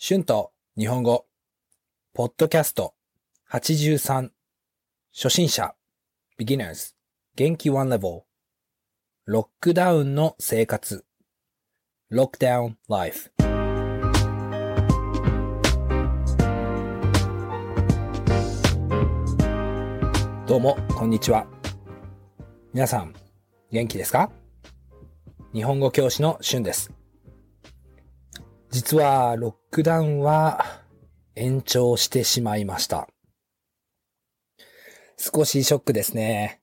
春と日本語、ポッドキャスト。83、初心者、beginners、元気 one level、ロックダウンの生活、lockdown life。どうも、こんにちは。皆さん、元気ですか？日本語教師の春です。実は、ロックダウンは延長してしまいました。少しショックですね。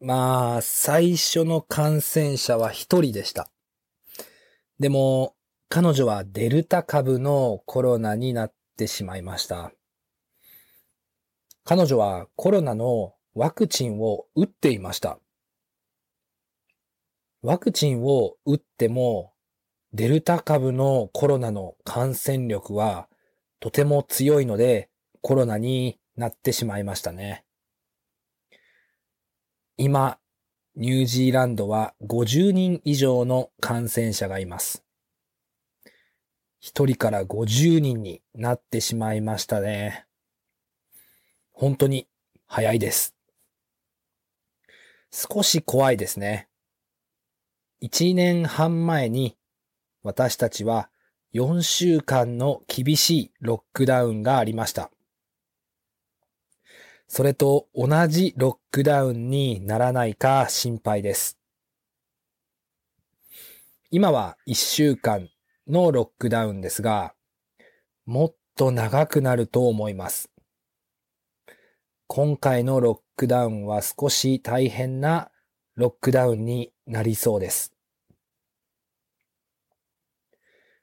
まあ、最初の感染者は一人でした。でも、彼女はデルタ株のコロナになってしまいました。彼女はコロナのワクチンを打っていました。ワクチンを打っても、デルタ株のコロナの感染力はとても強いので、コロナになってしまいましたね。今、ニュージーランドは50人以上の感染者がいます。1人から50人になってしまいましたね。本当に早いです。少し怖いですね。1年半前に私たちは4週間の厳しいロックダウンがありました。それと同じロックダウンにならないか心配です。今は1週間のロックダウンですが、もっと長くなると思います。今回のロックダウンは少し大変なロックダウンになりそうです。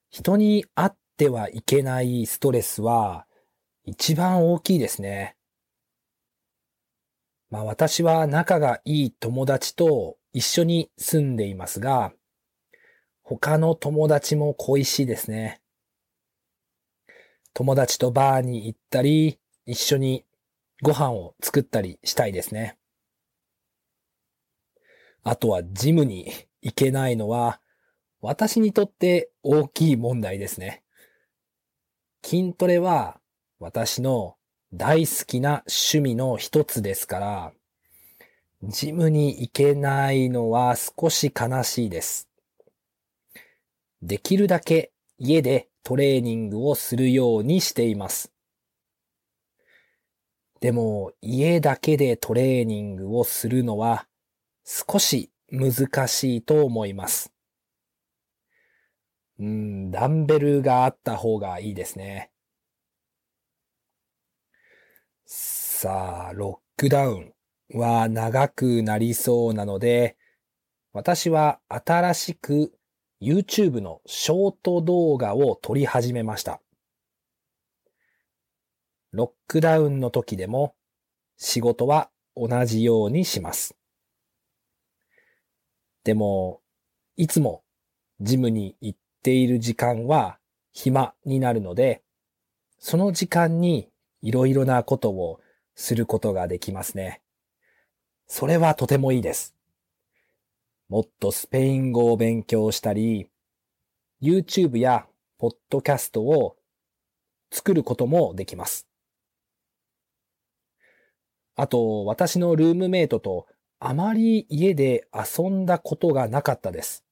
人に会ってはいけないストレスは一番大きいですね。まあ私は仲がいい友達と一緒に住んでいますが、他の友達も恋しいですね。友達とバーに行ったり、一緒にご飯を作ったりしたいですね。あとはジムに行けないのは私にとって大きい問題ですね。筋トレは私の大好きな趣味の一つですから、ジムに行けないのは少し悲しいです。できるだけ家でトレーニングをするようにしています。でも家だけでトレーニングをするのは少し難しいと思います。うん、ダンベルがあった方がいいですね。さあ、ロックダウンは長くなりそうなので、私は新しく YouTube のショート動画を撮り始めました。ロックダウンの時でも仕事は同じようにします。でも、いつもジムに行っている時間は暇になるので、その時間にいろいろなことをすることができますね。それはとてもいいです。もっとスペイン語を勉強したり、YouTube やポッドキャストを作ることもできます。あと、私のルームメイトとあまり家で遊んだことがなかったです。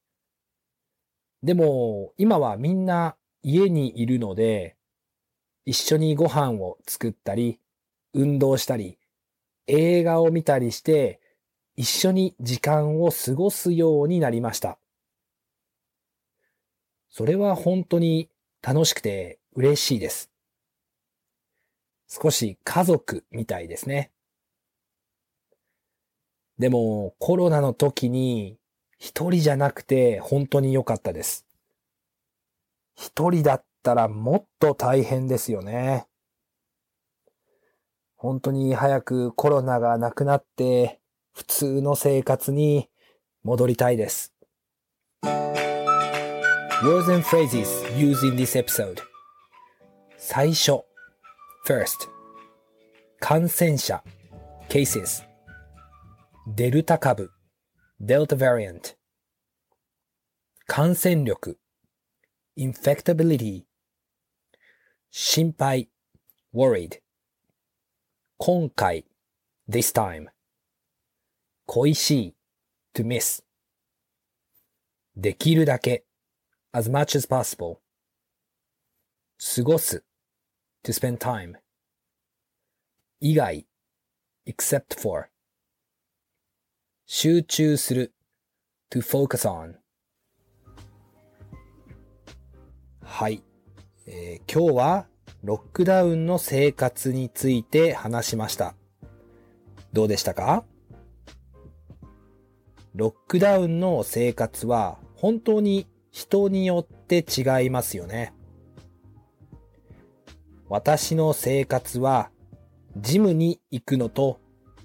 でも、今はみんな家にいるので、一緒にご飯を作ったり、運動したり、映画を見たりして、一緒に時間を過ごすようになりました。それは本当に楽しくて嬉しいです。少し家族みたいですね。でもコロナの時に一人じゃなくて本当に良かったです。一人だったらもっと大変ですよね。本当に早くコロナがなくなって普通の生活に戻りたいです。Words and phrases used in this episode 最初 first 感染者 cases デルタ株 Delta variant 感染力 infectability 心配 worried 今回 this time 恋しい to miss できるだけ as much as possible 過ごす to spend time 以外 except for 集中する。To focus on はい、えー、今日はロックダウンの生活について話しました。どうでしたか？ロックダウンの生活は本当に人によって違いますよね。私の生活はジムに行くのと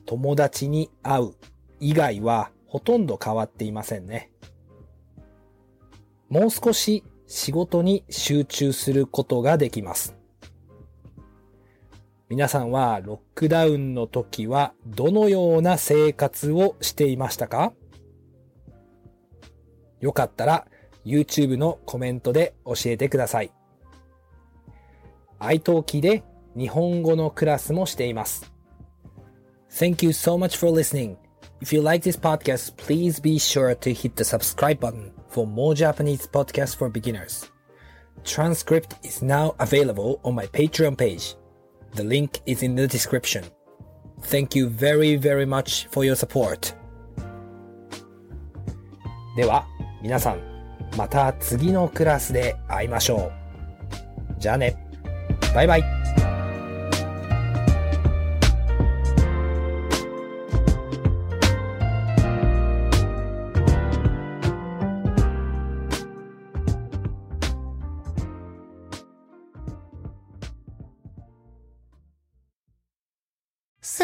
友達に会う。以外はほとんど変わっていませんね。もう少し仕事に集中することができます。皆さんはロックダウンの時はどのような生活をしていましたか？よかったら YouTube のコメントで教えてください。iTalki で日本語のクラスもしています。Thank you so much for listening. If you like this podcast, please be sure to hit the subscribe button for more Japanese podcasts for beginners. Transcript is now available on my Patreon page. The link is in the description. Thank you very very much for your support. では、皆さん、また次のクラスで会いましょう。じゃあね。バイバイ。